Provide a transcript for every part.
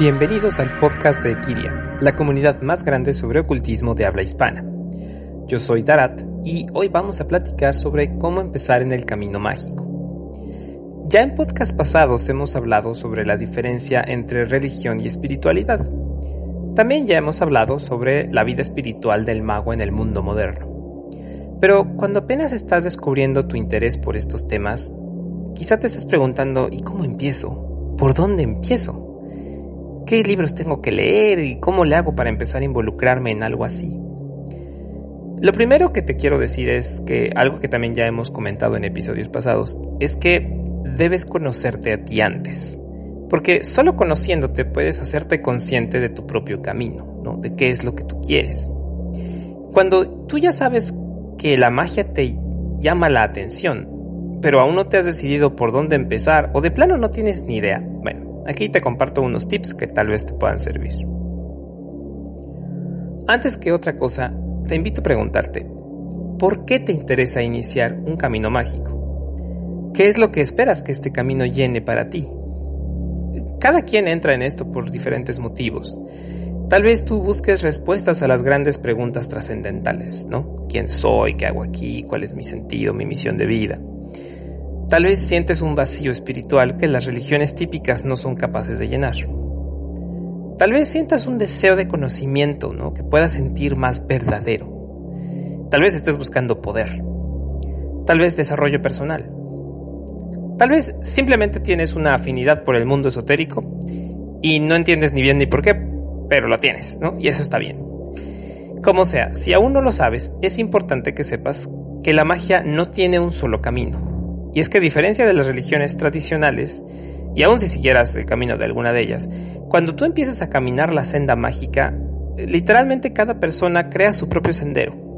Bienvenidos al podcast de Kiria, la comunidad más grande sobre ocultismo de habla hispana. Yo soy Darat y hoy vamos a platicar sobre cómo empezar en el camino mágico. Ya en podcast pasados hemos hablado sobre la diferencia entre religión y espiritualidad. También ya hemos hablado sobre la vida espiritual del mago en el mundo moderno. Pero cuando apenas estás descubriendo tu interés por estos temas, quizá te estés preguntando ¿y cómo empiezo? ¿Por dónde empiezo? ¿Qué libros tengo que leer y cómo le hago para empezar a involucrarme en algo así? Lo primero que te quiero decir es que algo que también ya hemos comentado en episodios pasados es que debes conocerte a ti antes. Porque solo conociéndote puedes hacerte consciente de tu propio camino, ¿no? De qué es lo que tú quieres. Cuando tú ya sabes que la magia te llama la atención, pero aún no te has decidido por dónde empezar o de plano no tienes ni idea, Aquí te comparto unos tips que tal vez te puedan servir. Antes que otra cosa, te invito a preguntarte, ¿por qué te interesa iniciar un camino mágico? ¿Qué es lo que esperas que este camino llene para ti? Cada quien entra en esto por diferentes motivos. Tal vez tú busques respuestas a las grandes preguntas trascendentales, ¿no? ¿Quién soy? ¿Qué hago aquí? ¿Cuál es mi sentido? ¿Mi misión de vida? Tal vez sientes un vacío espiritual que las religiones típicas no son capaces de llenar. Tal vez sientas un deseo de conocimiento, ¿no? Que puedas sentir más verdadero. Tal vez estés buscando poder. Tal vez desarrollo personal. Tal vez simplemente tienes una afinidad por el mundo esotérico y no entiendes ni bien ni por qué, pero lo tienes, ¿no? Y eso está bien. Como sea, si aún no lo sabes, es importante que sepas que la magia no tiene un solo camino y es que a diferencia de las religiones tradicionales, y aun si siguieras el camino de alguna de ellas, cuando tú empiezas a caminar la senda mágica, literalmente cada persona crea su propio sendero.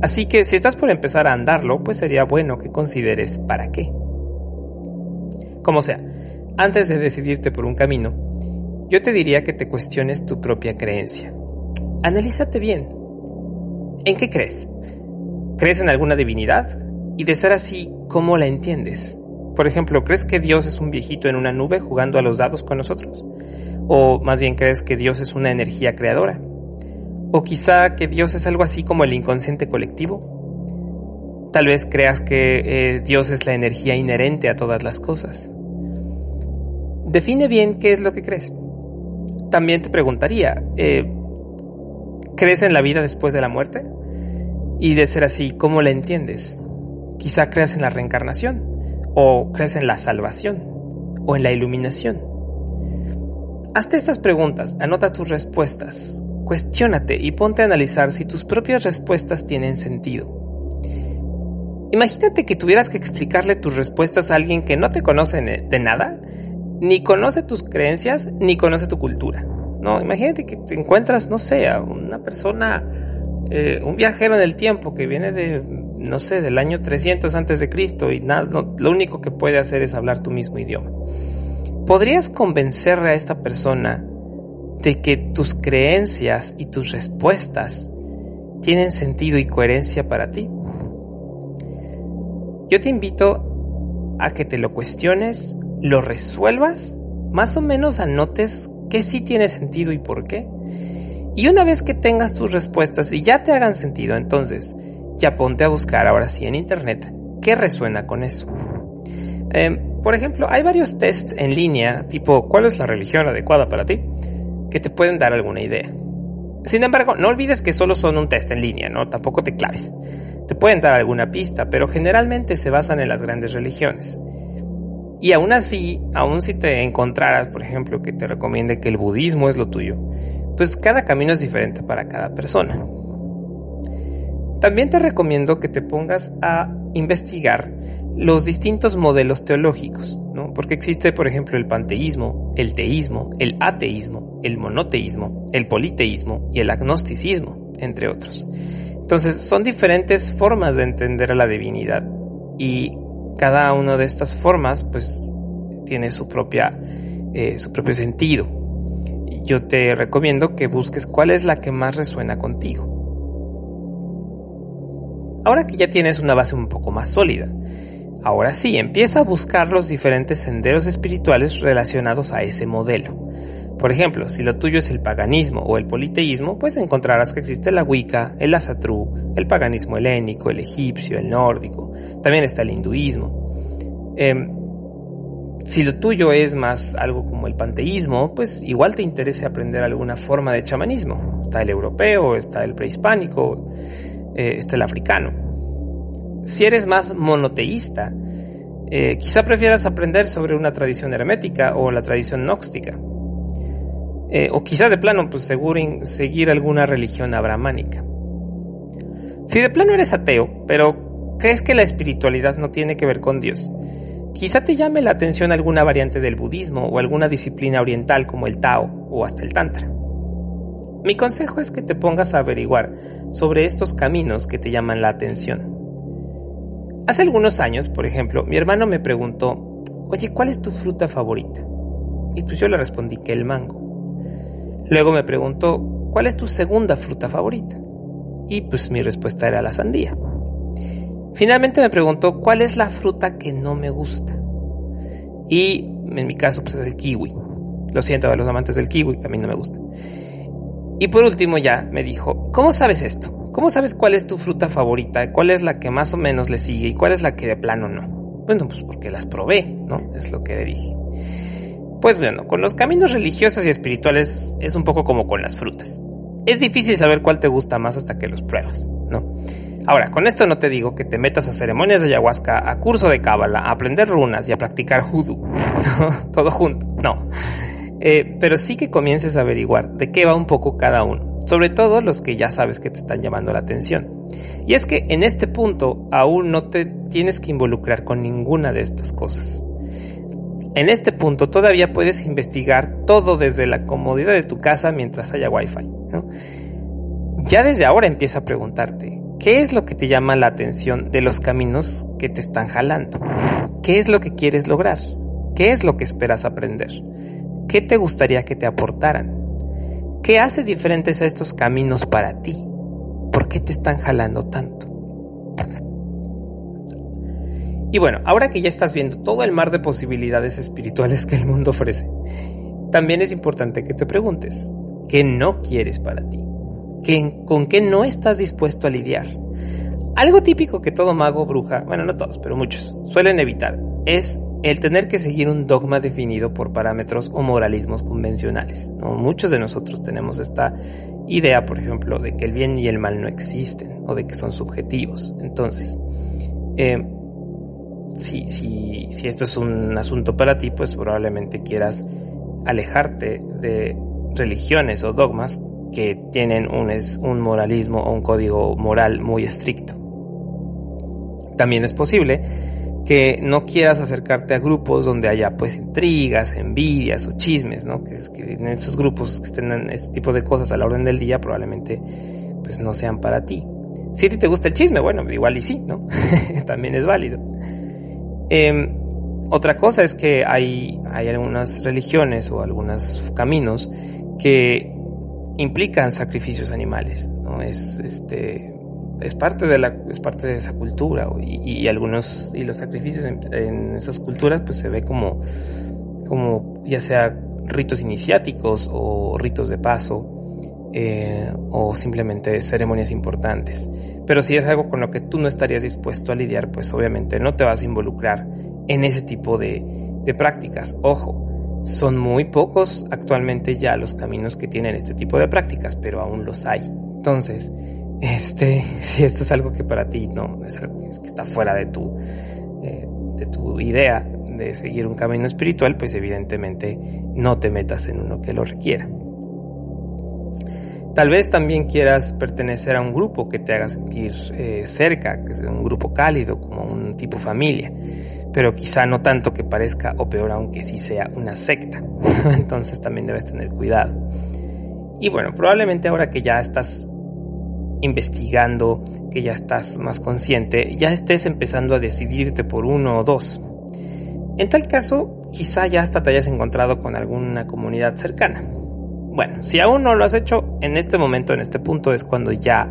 Así que si estás por empezar a andarlo, pues sería bueno que consideres para qué. Como sea, antes de decidirte por un camino, yo te diría que te cuestiones tu propia creencia. Analízate bien. ¿En qué crees? ¿Crees en alguna divinidad? Y de ser así, ¿cómo la entiendes? Por ejemplo, ¿crees que Dios es un viejito en una nube jugando a los dados con nosotros? ¿O más bien crees que Dios es una energía creadora? ¿O quizá que Dios es algo así como el inconsciente colectivo? Tal vez creas que eh, Dios es la energía inherente a todas las cosas. Define bien qué es lo que crees. También te preguntaría, eh, ¿crees en la vida después de la muerte? Y de ser así, ¿cómo la entiendes? Quizá creas en la reencarnación, o crees en la salvación, o en la iluminación. Hazte estas preguntas, anota tus respuestas, cuestiónate y ponte a analizar si tus propias respuestas tienen sentido. Imagínate que tuvieras que explicarle tus respuestas a alguien que no te conoce de nada, ni conoce tus creencias, ni conoce tu cultura. No, imagínate que te encuentras, no sé, a una persona, eh, un viajero en el tiempo que viene de no sé, del año 300 antes de Cristo y nada, lo único que puede hacer es hablar tu mismo idioma. ¿Podrías convencer a esta persona de que tus creencias y tus respuestas tienen sentido y coherencia para ti? Yo te invito a que te lo cuestiones, lo resuelvas, más o menos anotes qué sí tiene sentido y por qué. Y una vez que tengas tus respuestas y ya te hagan sentido, entonces ya ponte a buscar ahora sí en internet qué resuena con eso. Em, por ejemplo, hay varios tests en línea, tipo ¿cuál es la religión adecuada para ti? que te pueden dar alguna idea. Sin embargo, no olvides que solo son un test en línea, ¿no? Tampoco te claves. Te pueden dar alguna pista, pero generalmente se basan en las grandes religiones. Y aún así, aún si te encontraras, por ejemplo, que te recomiende que el budismo es lo tuyo, pues cada camino es diferente para cada persona. También te recomiendo que te pongas a investigar los distintos modelos teológicos, ¿no? Porque existe, por ejemplo, el panteísmo, el teísmo, el ateísmo, el monoteísmo, el politeísmo y el agnosticismo, entre otros. Entonces, son diferentes formas de entender a la divinidad y cada una de estas formas, pues, tiene su propia, eh, su propio sentido. Yo te recomiendo que busques cuál es la que más resuena contigo. Ahora que ya tienes una base un poco más sólida, ahora sí, empieza a buscar los diferentes senderos espirituales relacionados a ese modelo. Por ejemplo, si lo tuyo es el paganismo o el politeísmo, pues encontrarás que existe la Wicca, el Asatru, el paganismo helénico, el egipcio, el nórdico, también está el hinduismo. Em, si lo tuyo es más algo como el panteísmo, pues igual te interesa aprender alguna forma de chamanismo. Está el europeo, está el prehispánico, eh, el africano. Si eres más monoteísta, eh, quizá prefieras aprender sobre una tradición hermética o la tradición gnóstica. Eh, o quizá de plano, pues seguir alguna religión abramánica. Si de plano eres ateo, pero crees que la espiritualidad no tiene que ver con Dios, quizá te llame la atención alguna variante del budismo o alguna disciplina oriental como el Tao o hasta el Tantra. Mi consejo es que te pongas a averiguar sobre estos caminos que te llaman la atención. Hace algunos años, por ejemplo, mi hermano me preguntó, oye, ¿cuál es tu fruta favorita? Y pues yo le respondí que el mango. Luego me preguntó, ¿cuál es tu segunda fruta favorita? Y pues mi respuesta era la sandía. Finalmente me preguntó, ¿cuál es la fruta que no me gusta? Y en mi caso pues es el kiwi. Lo siento a los amantes del kiwi, a mí no me gusta. Y por último ya me dijo, ¿cómo sabes esto? ¿Cómo sabes cuál es tu fruta favorita? ¿Cuál es la que más o menos le sigue? ¿Y cuál es la que de plano no? Bueno, pues porque las probé, ¿no? Es lo que le dije. Pues bueno, con los caminos religiosos y espirituales es un poco como con las frutas. Es difícil saber cuál te gusta más hasta que los pruebas, ¿no? Ahora, con esto no te digo que te metas a ceremonias de ayahuasca, a curso de cábala, a aprender runas y a practicar hoodoo, todo junto, no. Eh, pero sí que comiences a averiguar de qué va un poco cada uno, sobre todo los que ya sabes que te están llamando la atención. Y es que en este punto aún no te tienes que involucrar con ninguna de estas cosas. En este punto todavía puedes investigar todo desde la comodidad de tu casa mientras haya wifi. Ya desde ahora empieza a preguntarte, ¿qué es lo que te llama la atención de los caminos que te están jalando? ¿Qué es lo que quieres lograr? ¿Qué es lo que esperas aprender? ¿Qué te gustaría que te aportaran? ¿Qué hace diferentes a estos caminos para ti? ¿Por qué te están jalando tanto? Y bueno, ahora que ya estás viendo todo el mar de posibilidades espirituales que el mundo ofrece, también es importante que te preguntes, ¿qué no quieres para ti? ¿Con qué no estás dispuesto a lidiar? Algo típico que todo mago, bruja, bueno, no todos, pero muchos, suelen evitar es el tener que seguir un dogma definido por parámetros o moralismos convencionales. Muchos de nosotros tenemos esta idea, por ejemplo, de que el bien y el mal no existen o de que son subjetivos. Entonces, eh, si, esto es un asunto para ti, pues probablemente quieras alejarte de religiones o dogmas que tienen un, un moralismo o un código moral muy estricto. También es posible que no quieras acercarte a grupos donde haya pues intrigas, envidias o chismes, ¿no? Que, que en esos grupos que estén en este tipo de cosas a la orden del día probablemente pues no sean para ti. Si a ti te gusta el chisme, bueno, igual y sí, ¿no? También es válido. Em, otra cosa es que hay, hay algunas religiones o algunos caminos que implican sacrificios animales, ¿no? Es, este, es parte de la, es parte de esa cultura y, algunos, y los sacrificios en, esas culturas pues se ve como, como ya sea ritos iniciáticos o ritos de paso eh, o simplemente ceremonias importantes. Pero si es algo con lo que tú no estarías dispuesto a lidiar, pues obviamente no te vas a involucrar en ese tipo de, de prácticas. Ojo, son muy pocos actualmente ya los caminos que tienen este tipo de prácticas, pero aún los hay. Entonces, este, si esto es algo que para ti no es algo que está fuera de tu, eh, de tu idea de seguir un camino espiritual, pues evidentemente no te metas en uno que lo requiera. Tal vez también quieras pertenecer a un grupo que te haga sentir eh, cerca, que sea un grupo cálido, como un tipo familia, pero quizá no tanto que parezca, o peor aunque sí sea una secta. Entonces también debes tener cuidado. Y bueno, probablemente ahora que ya estás investigando, que ya estás más consciente, ya estés empezando a decidirte por uno o dos. En tal caso, quizá ya hasta te hayas encontrado con alguna comunidad cercana. Bueno, si aún no lo has hecho, en este momento, en este punto, es cuando ya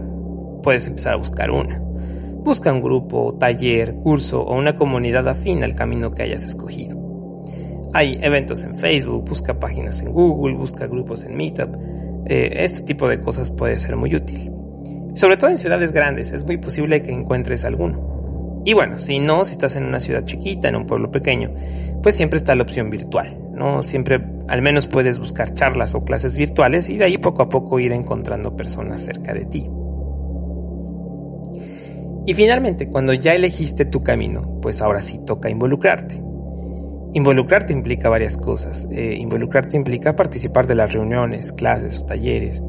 puedes empezar a buscar una. Busca un grupo, taller, curso o una comunidad afín al camino que hayas escogido. Hay eventos en Facebook, busca páginas en Google, busca grupos en Meetup. Eh, este tipo de cosas puede ser muy útil. Sobre todo en ciudades grandes, es muy posible que encuentres alguno. Y bueno, si no, si estás en una ciudad chiquita, en un pueblo pequeño, pues siempre está la opción virtual, ¿no? Siempre al menos puedes buscar charlas o clases virtuales y de ahí poco a poco ir encontrando personas cerca de ti. Y finalmente, cuando ya elegiste tu camino, pues ahora sí toca involucrarte. Involucrarte implica varias cosas. Eh, involucrarte implica participar de las reuniones, clases o talleres.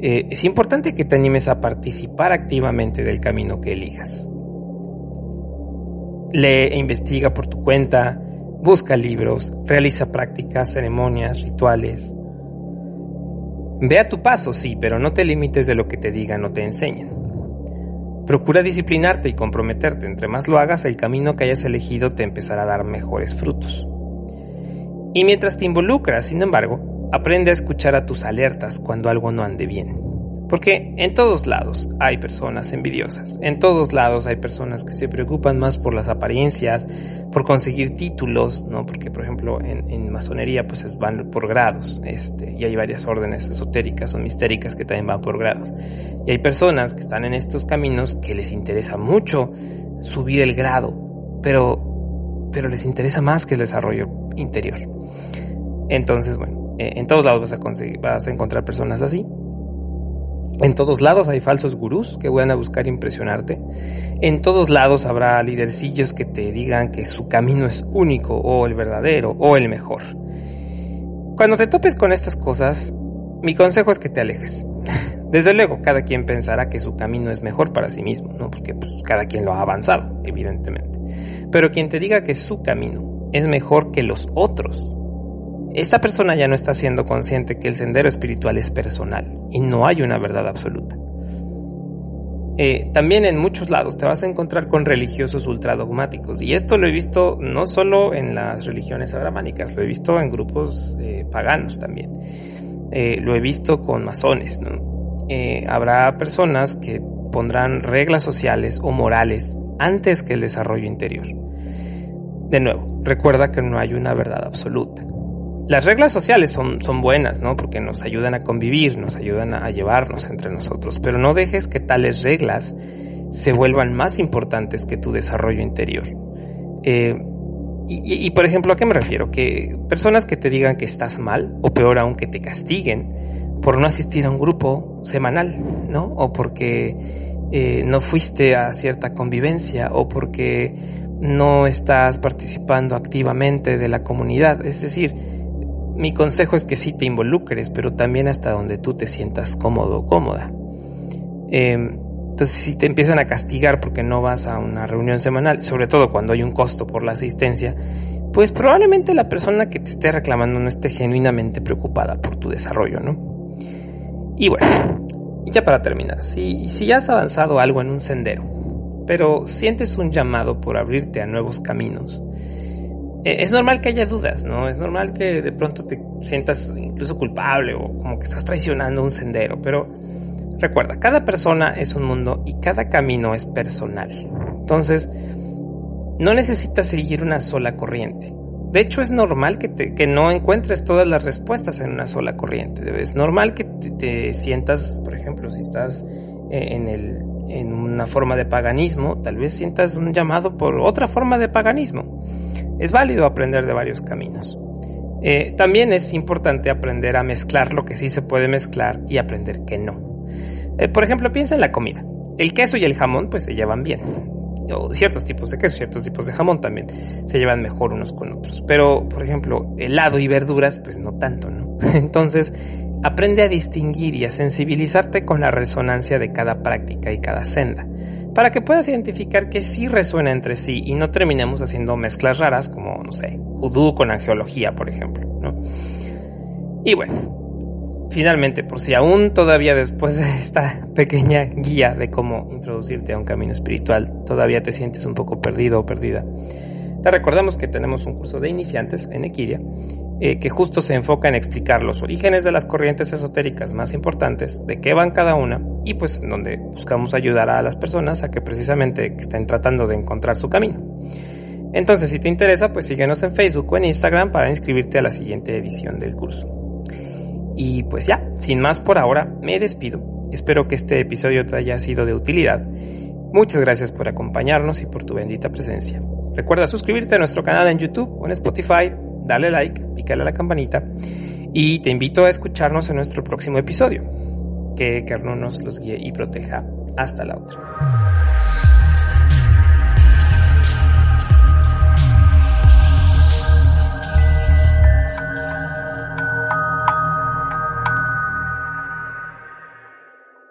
Eh, es importante que te animes a participar activamente del camino que elijas. Lee e investiga por tu cuenta, busca libros, realiza prácticas, ceremonias, rituales. Ve a tu paso, sí, pero no te limites de lo que te digan o te enseñen. Procura disciplinarte y comprometerte. Entre más lo hagas, el camino que hayas elegido te empezará a dar mejores frutos. Y mientras te involucras, sin embargo, aprende a escuchar a tus alertas cuando algo no ande bien. Porque en todos lados hay personas envidiosas, en todos lados hay personas que se preocupan más por las apariencias, por conseguir títulos, ¿no? Porque, por ejemplo, en, masonería pues van por grados, este, y hay varias órdenes esotéricas o mistéricas que también van por grados. Y hay personas que están en estos caminos que les interesa mucho subir el grado, pero, pero les interesa más que el desarrollo interior. Entonces, bueno, eh, en todos lados vas a, encontrar personas así en todos lados hay falsos gurús que van a buscar impresionarte. En todos lados habrá lidercillos que te digan que su camino es único o el verdadero o el mejor. Cuando te topes con estas cosas, mi consejo es que te alejes. Desde luego, cada quien pensará que su camino es mejor para sí mismo, ¿no? Porque pues, cada quien lo ha avanzado, evidentemente. Pero quien te diga que su camino es mejor que los otros, esta persona ya no está siendo consciente que el sendero espiritual es personal y no hay una verdad absoluta. Eh, también en muchos lados te vas a encontrar con religiosos ultradogmáticos y esto lo he visto no solo en las religiones abramánicas, lo he visto en grupos eh, paganos también, eh, lo he visto con masones. habrá personas que pondrán reglas sociales o morales antes que el desarrollo interior. De nuevo, recuerda que no hay una verdad absoluta. Las reglas sociales son, son buenas, ¿no? Porque nos ayudan a convivir, nos ayudan a llevarnos entre nosotros, pero no dejes que tales reglas se vuelvan más importantes que tu desarrollo interior. Eh, y, por ejemplo, ¿a qué me refiero? Que personas que te digan que estás mal, o peor aún, que te castiguen por no asistir a un grupo semanal, ¿no? O porque eh, no fuiste a cierta convivencia, o porque no estás participando activamente de la comunidad. Es decir, mi consejo es que sí te involucres, pero también hasta donde tú te sientas cómodo o cómoda. Em, entonces, si te empiezan a castigar porque no vas a una reunión semanal, sobre todo cuando hay un costo por la asistencia, pues probablemente la persona que te esté reclamando no esté genuinamente preocupada por tu desarrollo, ¿no? Y bueno, ya para terminar, si, si has avanzado algo en un sendero, pero sientes un llamado por abrirte a nuevos caminos, es normal que haya dudas, ¿no? Es normal que de pronto te sientas incluso culpable o como que estás traicionando un sendero, pero recuerda, cada persona es un mundo y cada camino es personal. Entonces, no necesitas seguir una sola corriente. De hecho, es normal que, no encuentres todas las respuestas en una sola corriente. Es normal que te, sientas, por ejemplo, si estás eh, en una forma de paganismo, tal vez sientas un llamado por otra forma de paganismo. Es válido aprender de varios caminos. Eh, también es importante aprender a mezclar lo que sí se puede mezclar y aprender que no. Eh, por ejemplo, piensa en la comida. El queso y el jamón pues se llevan bien. O ciertos tipos de queso, ciertos tipos de jamón también se llevan mejor unos con otros. Pero, por ejemplo, helado y verduras pues no tanto, ¿no? Entonces, aprende a distinguir y a sensibilizarte con la resonancia de cada práctica y cada senda para que puedas identificar que sí resuena entre sí y no terminemos haciendo mezclas raras como, no sé, judú con angeología, por ejemplo. ¿no? Y bueno, finalmente, por si aún todavía después de esta pequeña guía de cómo introducirte a un camino espiritual, todavía te sientes un poco perdido o perdida, te recordamos que tenemos un curso de iniciantes en Equiria eh, que justo se enfoca en explicar los orígenes de las corrientes esotéricas más importantes, de qué van cada una, y pues donde buscamos ayudar a las personas a que precisamente estén tratando de encontrar su camino. Entonces, si te interesa, pues síguenos en Facebook o en Instagram para inscribirte a la siguiente edición del curso. Y pues ya, sin más por ahora, me despido. Espero que este episodio te haya sido de utilidad. Muchas gracias por acompañarnos y por tu bendita presencia. Recuerda suscribirte a nuestro canal en YouTube o en Spotify, dale like, pícale a la campanita y te invito a escucharnos en nuestro próximo episodio. Que Carno nos los guíe y proteja. Hasta la otra.